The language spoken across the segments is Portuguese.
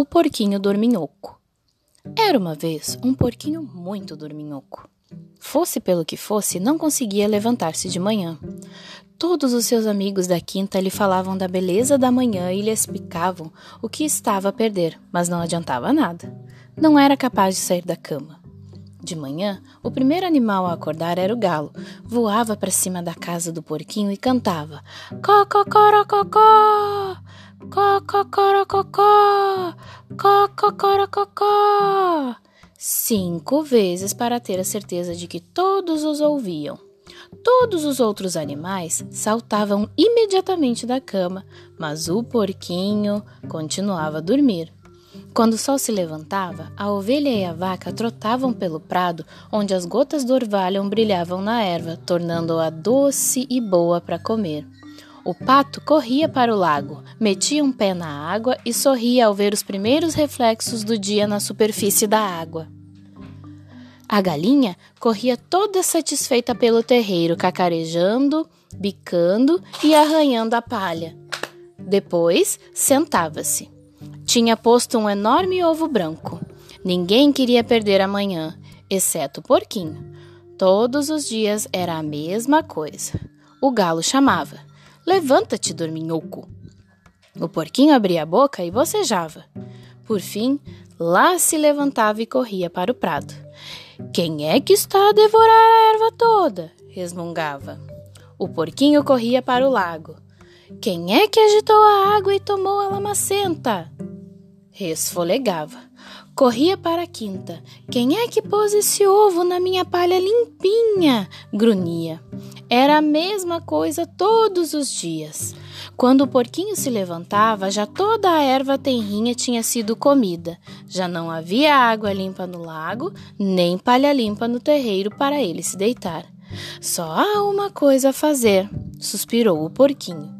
O porquinho dorminhoco. Era uma vez um porquinho muito dorminhoco. Fosse pelo que fosse, não conseguia levantar-se de manhã. Todos os seus amigos da quinta lhe falavam da beleza da manhã e lhe explicavam o que estava a perder, mas não adiantava nada. Não era capaz de sair da cama. De manhã, o primeiro animal a acordar era o galo. Voava para cima da casa do porquinho e cantava: Cococorococó! Cococorococó! Cococorococó! Cinco vezes para ter a certeza de que todos os ouviam. Todos os outros animais saltavam imediatamente da cama, mas o porquinho continuava a dormir. Quando o sol se levantava, a ovelha e a vaca trotavam pelo prado, onde as gotas do orvalho brilhavam na erva, tornando-a doce e boa para comer. O pato corria para o lago, metia um pé na água e sorria ao ver os primeiros reflexos do dia na superfície da água. A galinha corria toda satisfeita pelo terreiro, cacarejando, bicando e arranhando a palha. Depois sentava-se. Tinha posto um enorme ovo branco. Ninguém queria perder a manhã, exceto o porquinho. Todos os dias era a mesma coisa. O galo chamava: Levanta-te, dorminhoco. O porquinho abria a boca e bocejava. Por fim, lá se levantava e corria para o prado. Quem é que está a devorar a erva toda? resmungava. O porquinho corria para o lago. Quem é que agitou a água e tomou a lamacenta? Resfolegava. Corria para a quinta. Quem é que pôs esse ovo na minha palha limpinha? Grunhia. Era a mesma coisa todos os dias. Quando o porquinho se levantava, já toda a erva tenrinha tinha sido comida. Já não havia água limpa no lago, nem palha limpa no terreiro para ele se deitar. Só há uma coisa a fazer, suspirou o porquinho.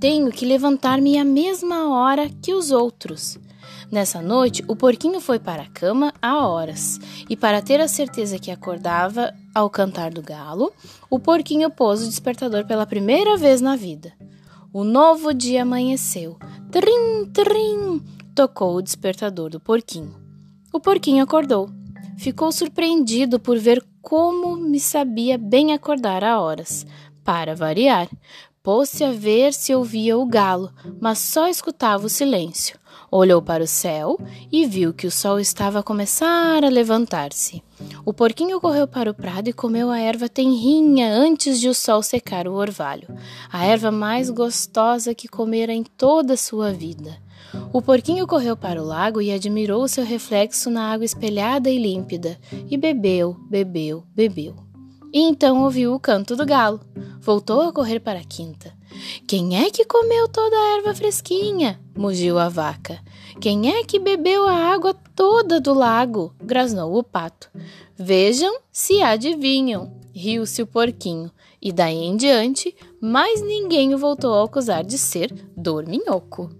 Tenho que levantar-me à mesma hora que os outros. Nessa noite, o porquinho foi para a cama há horas, e para ter a certeza que acordava ao cantar do galo, o porquinho pôs o despertador pela primeira vez na vida. O novo dia amanheceu. Trim, trim! Tocou o despertador do porquinho. O porquinho acordou. Ficou surpreendido por ver como me sabia bem acordar a horas. Para variar, pôs-se a ver se ouvia o galo, mas só escutava o silêncio. Olhou para o céu e viu que o sol estava a começar a levantar-se. O porquinho correu para o prado e comeu a erva tenrinha antes de o sol secar o orvalho, a erva mais gostosa que comera em toda a sua vida. O porquinho correu para o lago e admirou seu reflexo na água espelhada e límpida, e bebeu, bebeu, bebeu. E então ouviu o canto do galo. Voltou a correr para a quinta. Quem é que comeu toda a erva fresquinha? mugiu a vaca. Quem é que bebeu a água toda do lago? grasnou o pato. Vejam se adivinham, riu-se o porquinho. E daí em diante, mais ninguém o voltou a acusar de ser dorminhoco.